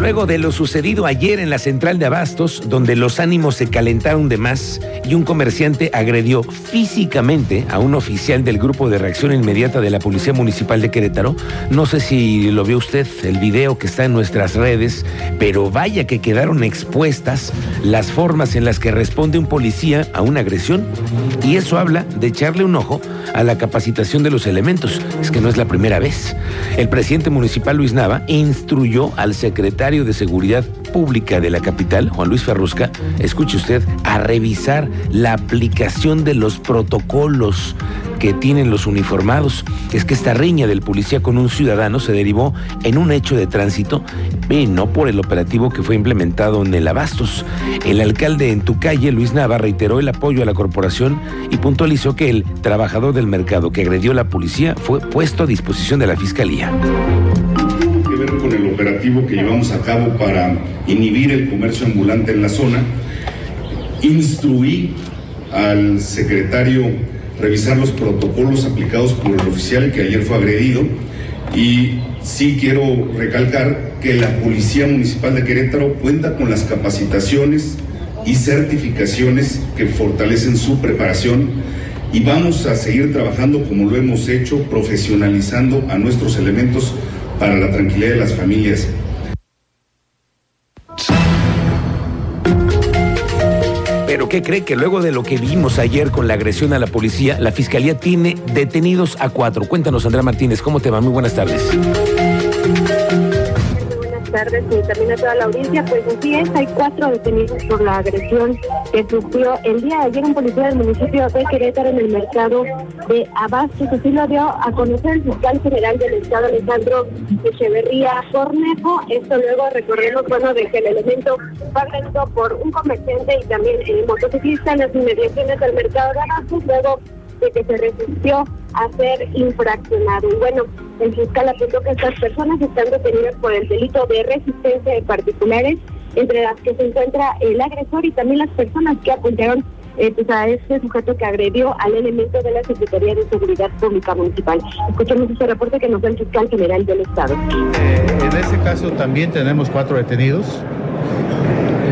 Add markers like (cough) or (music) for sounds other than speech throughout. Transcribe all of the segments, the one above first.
Luego de lo sucedido ayer en la central de Abastos, donde los ánimos se calentaron de más y un comerciante agredió físicamente a un oficial del grupo de reacción inmediata de la Policía Municipal de Querétaro, no sé si lo vio usted, el video que está en nuestras redes, pero vaya que quedaron expuestas las formas en las que responde un policía a una agresión. Y eso habla de echarle un ojo a la capacitación de los elementos. Es que no es la primera vez. El presidente municipal Luis Nava instruyó al secretario de Seguridad Pública de la capital, Juan Luis Ferrusca, escuche usted, a revisar la aplicación de los protocolos que tienen los uniformados. Es que esta riña del policía con un ciudadano se derivó en un hecho de tránsito y no por el operativo que fue implementado en el Abastos. El alcalde en tu calle, Luis Nava, reiteró el apoyo a la corporación y puntualizó que el trabajador del mercado que agredió a la policía fue puesto a disposición de la fiscalía operativo que llevamos a cabo para inhibir el comercio ambulante en la zona. Instruí al secretario revisar los protocolos aplicados por el oficial que ayer fue agredido y sí quiero recalcar que la Policía Municipal de Querétaro cuenta con las capacitaciones y certificaciones que fortalecen su preparación y vamos a seguir trabajando como lo hemos hecho, profesionalizando a nuestros elementos para la tranquilidad de las familias. Pero ¿qué cree que luego de lo que vimos ayer con la agresión a la policía, la fiscalía tiene detenidos a cuatro? Cuéntanos, Andrea Martínez, ¿cómo te va? Muy buenas tardes tardes y también a toda la audiencia. Pues así es, hay cuatro detenidos por la agresión que sufrió el día de ayer un policía del municipio de Querétaro en el mercado de Abastos. Así lo dio a conocer el fiscal general del Estado, Alejandro Echeverría Cornejo. Esto luego recordemos, bueno, de que el elemento fue agredido por un comerciante y también el motociclista en las inmediaciones del mercado de Abastos. Luego de que se resistió a ser infraccionado. Y bueno, el fiscal apuntó que estas personas están detenidas por el delito de resistencia de particulares, entre las que se encuentra el agresor y también las personas que apuntaron eh, pues a este sujeto que agredió al elemento de la Secretaría de Seguridad Pública Municipal. Escuchemos este reporte que nos da el fiscal general del Estado. Eh, en ese caso también tenemos cuatro detenidos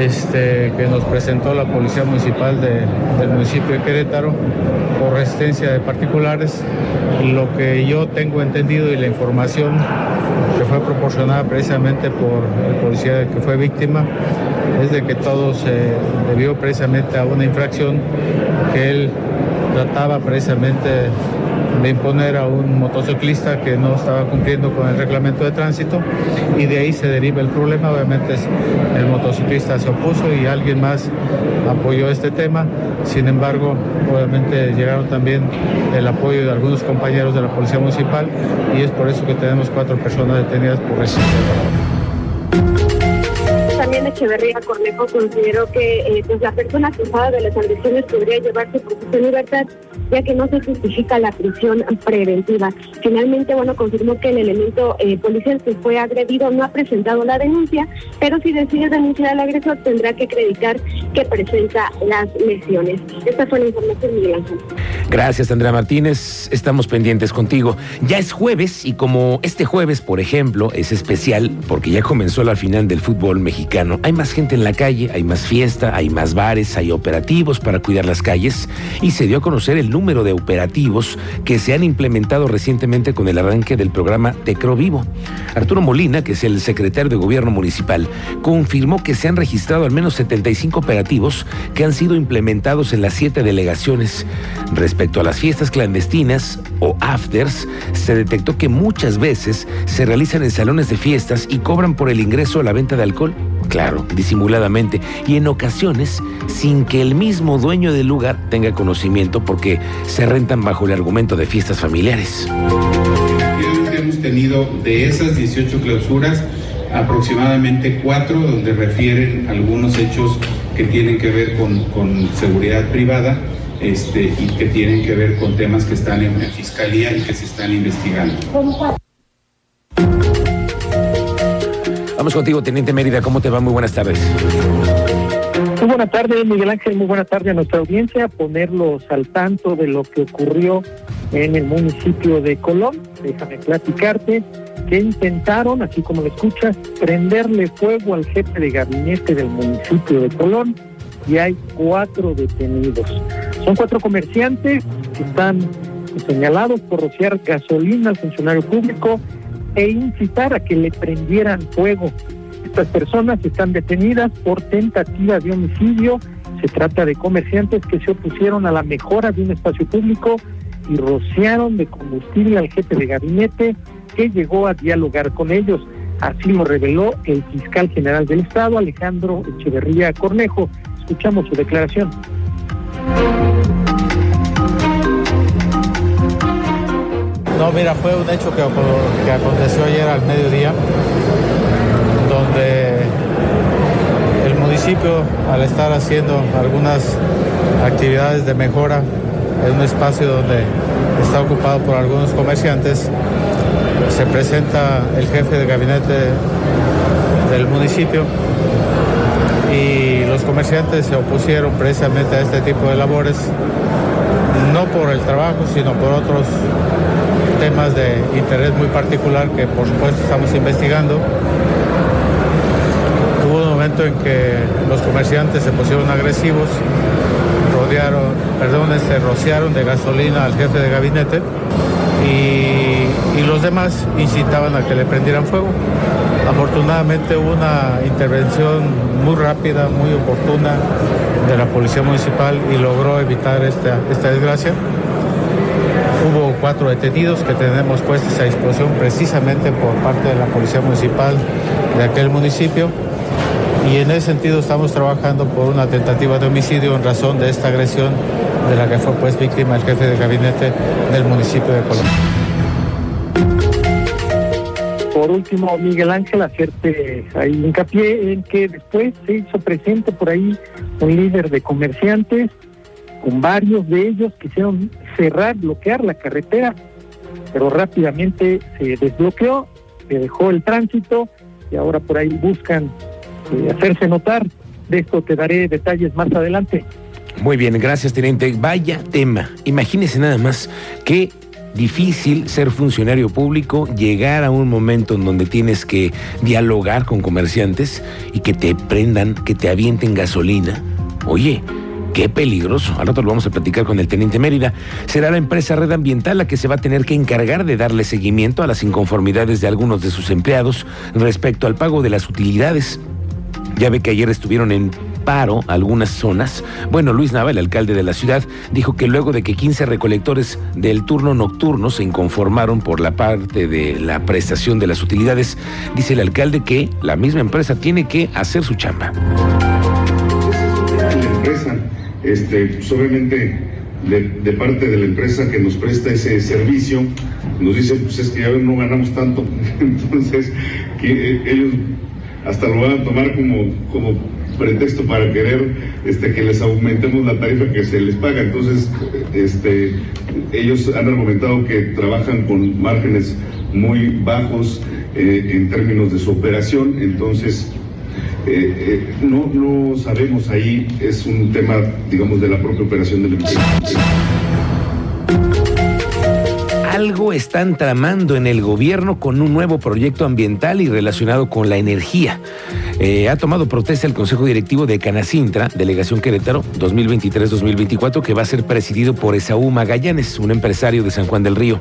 este, que nos presentó la Policía Municipal del municipio de Querétaro por resistencia de particulares. Lo que yo tengo entendido y la información que fue proporcionada precisamente por el policía que fue víctima es de que todo se debió precisamente a una infracción que él trataba precisamente de imponer a un motociclista que no estaba cumpliendo con el reglamento de tránsito y de ahí se deriva el problema. Obviamente el motociclista se opuso y alguien más apoyó este tema. Sin embargo, obviamente llegaron también el apoyo de algunos compañeros de la Policía Municipal y es por eso que tenemos cuatro personas detenidas por resistencia. Echeverría Cornejo consideró que eh, pues la persona acusada de las agresiones podría llevarse por su libertad, ya que no se justifica la prisión preventiva. Finalmente, bueno, confirmó que el elemento eh, policial que fue agredido no ha presentado la denuncia, pero si decide denunciar al agresor tendrá que acreditar que presenta las lesiones. Esta fue la información, Miguel Ángel. Gracias, Andrea Martínez. Estamos pendientes contigo. Ya es jueves y como este jueves, por ejemplo, es especial porque ya comenzó la final del fútbol mexicano hay más gente en la calle, hay más fiesta, hay más bares, hay operativos para cuidar las calles y se dio a conocer el número de operativos que se han implementado recientemente con el arranque del programa Tecro Vivo. Arturo Molina, que es el secretario de Gobierno Municipal, confirmó que se han registrado al menos 75 operativos que han sido implementados en las siete delegaciones. Respecto a las fiestas clandestinas o afters, se detectó que muchas veces se realizan en salones de fiestas y cobran por el ingreso a la venta de alcohol claro, disimuladamente, y en ocasiones sin que el mismo dueño del lugar tenga conocimiento porque se rentan bajo el argumento de fiestas familiares. Hemos tenido de esas 18 clausuras aproximadamente cuatro donde refieren algunos hechos que tienen que ver con, seguridad privada este, y que tienen que ver con temas que están en, en fiscalía y que se están investigando. Vamos contigo, Teniente Mérida, ¿cómo te va? Muy buenas tardes. Muy buenas tardes, Miguel Ángel, muy buenas tardes a nuestra audiencia, ponerlos al tanto de lo que ocurrió en el municipio de Colón. Déjame platicarte que intentaron, así como lo escuchas, prenderle fuego al jefe de gabinete del municipio de Colón y hay cuatro detenidos. Son cuatro comerciantes que están señalados por rociar gasolina al funcionario público e incitar a que le prendieran fuego. Estas personas están detenidas por tentativa de homicidio. Se trata de comerciantes que se opusieron a la mejora de un espacio público y rociaron de combustible al jefe de gabinete que llegó a dialogar con ellos. Así lo reveló el fiscal general del Estado, Alejandro Echeverría Cornejo. Escuchamos su declaración. No, mira, fue un hecho que, que aconteció ayer al mediodía, donde el municipio, al estar haciendo algunas actividades de mejora en un espacio donde está ocupado por algunos comerciantes, se presenta el jefe de gabinete del municipio y los comerciantes se opusieron precisamente a este tipo de labores, no por el trabajo, sino por otros temas de interés muy particular que por supuesto estamos investigando. Hubo un momento en que los comerciantes se pusieron agresivos, rodearon, perdón, se este, rociaron de gasolina al jefe de gabinete y, los demás incitaban a que le prendieran fuego. Afortunadamente hubo una intervención muy rápida, muy oportuna de la Policía Municipal y logró evitar esta, esta desgracia. Cuatro detenidos que tenemos puestos a disposición precisamente por parte de la Policía Municipal de aquel municipio y en ese sentido estamos trabajando por una tentativa de homicidio en razón de esta agresión de la que fue pues víctima el jefe de gabinete del municipio de Colombia. Por último, Miguel Ángel, hacerte ahí hincapié en que después se hizo presente por ahí un líder de comerciantes, con varios de ellos quisieron cerrar, bloquear la carretera, pero rápidamente se desbloqueó, se dejó el tránsito y ahora por ahí buscan eh, hacerse notar. De esto te daré detalles más adelante. Muy bien, gracias, teniente. Vaya tema. Imagínese nada más que difícil ser funcionario público, llegar a un momento en donde tienes que dialogar con comerciantes y que te prendan, que te avienten gasolina. Oye, qué peligroso. Al rato lo vamos a platicar con el teniente Mérida. Será la empresa Red Ambiental la que se va a tener que encargar de darle seguimiento a las inconformidades de algunos de sus empleados respecto al pago de las utilidades. Ya ve que ayer estuvieron en paro algunas zonas. Bueno, Luis Nava, el alcalde de la ciudad, dijo que luego de que 15 recolectores del turno nocturno se inconformaron por la parte de la prestación de las utilidades, dice el alcalde que la misma empresa tiene que hacer su chamba. La empresa, este, pues, obviamente de, parte de la empresa que nos presta ese servicio, nos dice, pues es que ya no ganamos tanto, (laughs) entonces eh, ellos hasta lo van a tomar como, como pretexto para querer este, que les aumentemos la tarifa que se les paga. Entonces, este, ellos han argumentado que trabajan con márgenes muy bajos eh, en términos de su operación, entonces eh, eh, no, no sabemos ahí, es un tema, digamos, de la propia operación de la empresa algo están tramando en el gobierno con un nuevo proyecto ambiental y relacionado con la energía. Eh, ha tomado protesta el Consejo Directivo de Canacintra, Delegación Querétaro, 2023-2024, que va a ser presidido por Esaú Magallanes, un empresario de San Juan del Río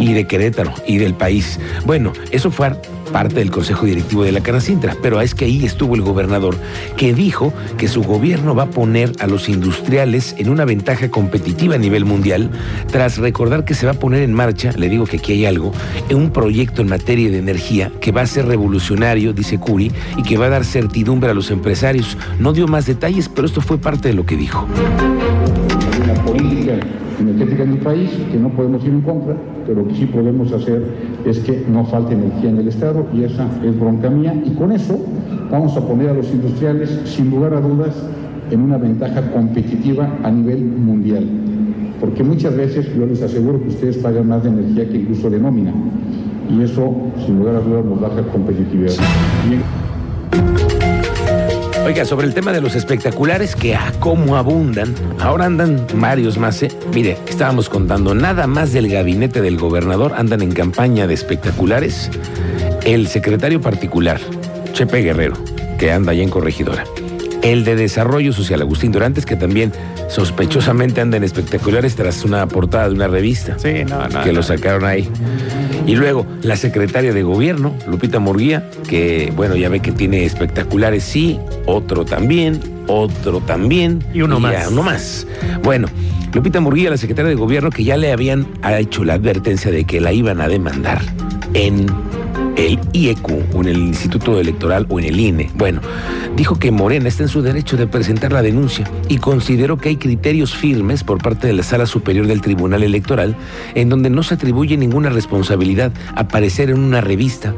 y de Querétaro y del país. Bueno, eso fue parte del Consejo Directivo de la Canacintra, pero es que ahí estuvo el gobernador que dijo que su gobierno va a poner a los industriales en una ventaja competitiva a nivel mundial, tras recordar que se va a poner en marcha, le digo que aquí hay algo, un proyecto en materia de energía que va a ser revolucionario, dice Curi, y que va a dar certidumbre a los empresarios. No dio más detalles, pero esto fue parte de lo que dijo. Energética en el país, que no podemos ir en contra, pero lo que sí podemos hacer es que no falte energía en el Estado y esa es bronca mía. Y con eso vamos a poner a los industriales, sin lugar a dudas, en una ventaja competitiva a nivel mundial. Porque muchas veces yo les aseguro que ustedes pagan más de energía que incluso de nómina. y eso, sin lugar a dudas, nos baja competitividad. Oiga, sobre el tema de los espectaculares que a cómo abundan, ahora andan varios más. ¿eh? Mire, estábamos contando, nada más del gabinete del gobernador andan en campaña de espectaculares. El secretario particular, Chepe Guerrero, que anda allá en Corregidora. El de Desarrollo Social, Agustín Durantes, que también sospechosamente anda en espectaculares tras una portada de una revista. Sí, no, no. Que no. lo sacaron ahí. Y luego la secretaria de gobierno, Lupita Murguía, que bueno, ya ve que tiene espectaculares, sí, otro también, otro también. Y uno más. ya, uno más. Bueno, Lupita Murguía, la secretaria de gobierno, que ya le habían hecho la advertencia de que la iban a demandar en el IEQ o en el Instituto Electoral o en el INE. Bueno, dijo que Morena está en su derecho de presentar la denuncia y consideró que hay criterios firmes por parte de la Sala Superior del Tribunal Electoral en donde no se atribuye ninguna responsabilidad aparecer en una revista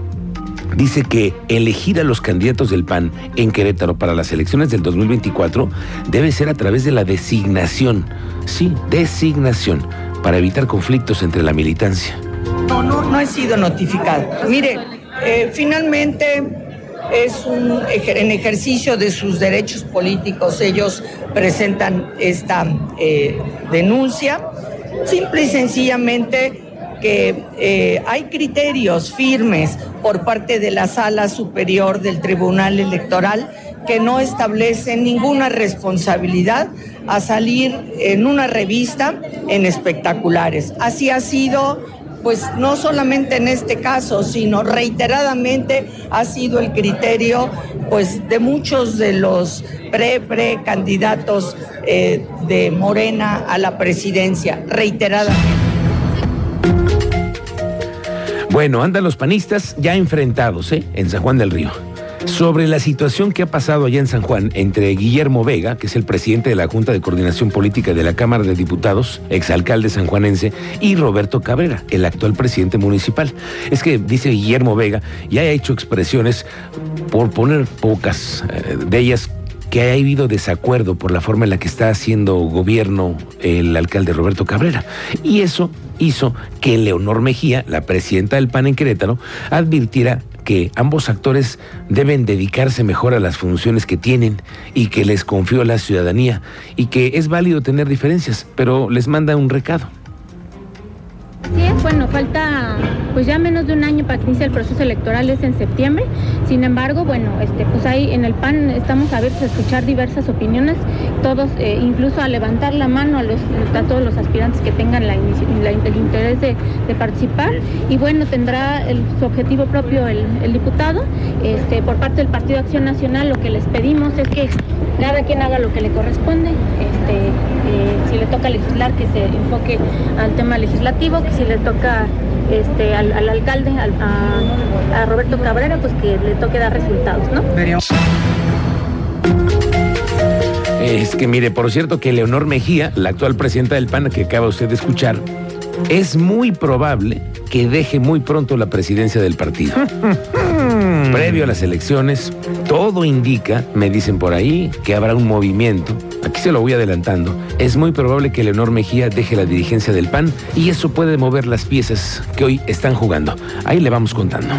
dice que elegir a los candidatos del PAN en Querétaro para las elecciones del 2024 debe ser a través de la designación. Sí, designación, para evitar conflictos entre la militancia. No, no, he sido notificado. Mire, eh, finalmente es un en ejercicio de sus derechos políticos. Ellos presentan esta eh, denuncia. Simple y sencillamente que eh, hay criterios firmes por parte de la Sala Superior del Tribunal Electoral que no establecen ninguna responsabilidad a salir en una revista en espectaculares. Así ha sido pues no solamente en este caso, sino reiteradamente ha sido el criterio pues de muchos de los pre-pre candidatos eh, de Morena a la presidencia, reiteradamente. Bueno, andan los panistas ya enfrentados ¿eh? en San Juan del Río. Sobre la situación que ha pasado allá en San Juan entre Guillermo Vega, que es el presidente de la Junta de Coordinación Política de la Cámara de Diputados, exalcalde sanjuanense, y Roberto Cabrera, el actual presidente municipal. Es que, dice Guillermo Vega, ya ha hecho expresiones, por poner pocas eh, de ellas, que ha habido desacuerdo por la forma en la que está haciendo gobierno el alcalde Roberto Cabrera. Y eso hizo que Leonor Mejía, la presidenta del PAN en Querétaro, advirtiera que ambos actores deben dedicarse mejor a las funciones que tienen y que les confió la ciudadanía y que es válido tener diferencias, pero les manda un recado. Sí, bueno, falta pues ya menos de un año para que inicie el proceso electoral, es en septiembre. Sin embargo, bueno, este, pues ahí en el PAN estamos abiertos a escuchar diversas opiniones, todos, eh, incluso a levantar la mano a, todos los aspirantes que tengan la, el interés de, participar. Y bueno, tendrá el- su objetivo propio el, diputado. Este, por parte del Partido Acción Nacional, lo que les pedimos es que cada quien haga lo que le corresponde. Este, eh, si le toca legislar, que se enfoque al tema legislativo, que si le toca este, al, al alcalde, al- a, a Roberto Cabrera, pues que le toque dar resultados, ¿no? Es que mire, por cierto, que Leonor Mejía, la actual presidenta del PAN que acaba usted de escuchar, es muy probable que deje muy pronto la presidencia del partido. (laughs) Previo a las elecciones, todo indica, me dicen por ahí, que habrá un movimiento. Aquí se lo voy adelantando. Es muy probable que Leonor Mejía deje la dirigencia del PAN y eso puede mover las piezas que hoy están jugando. Ahí le vamos contando.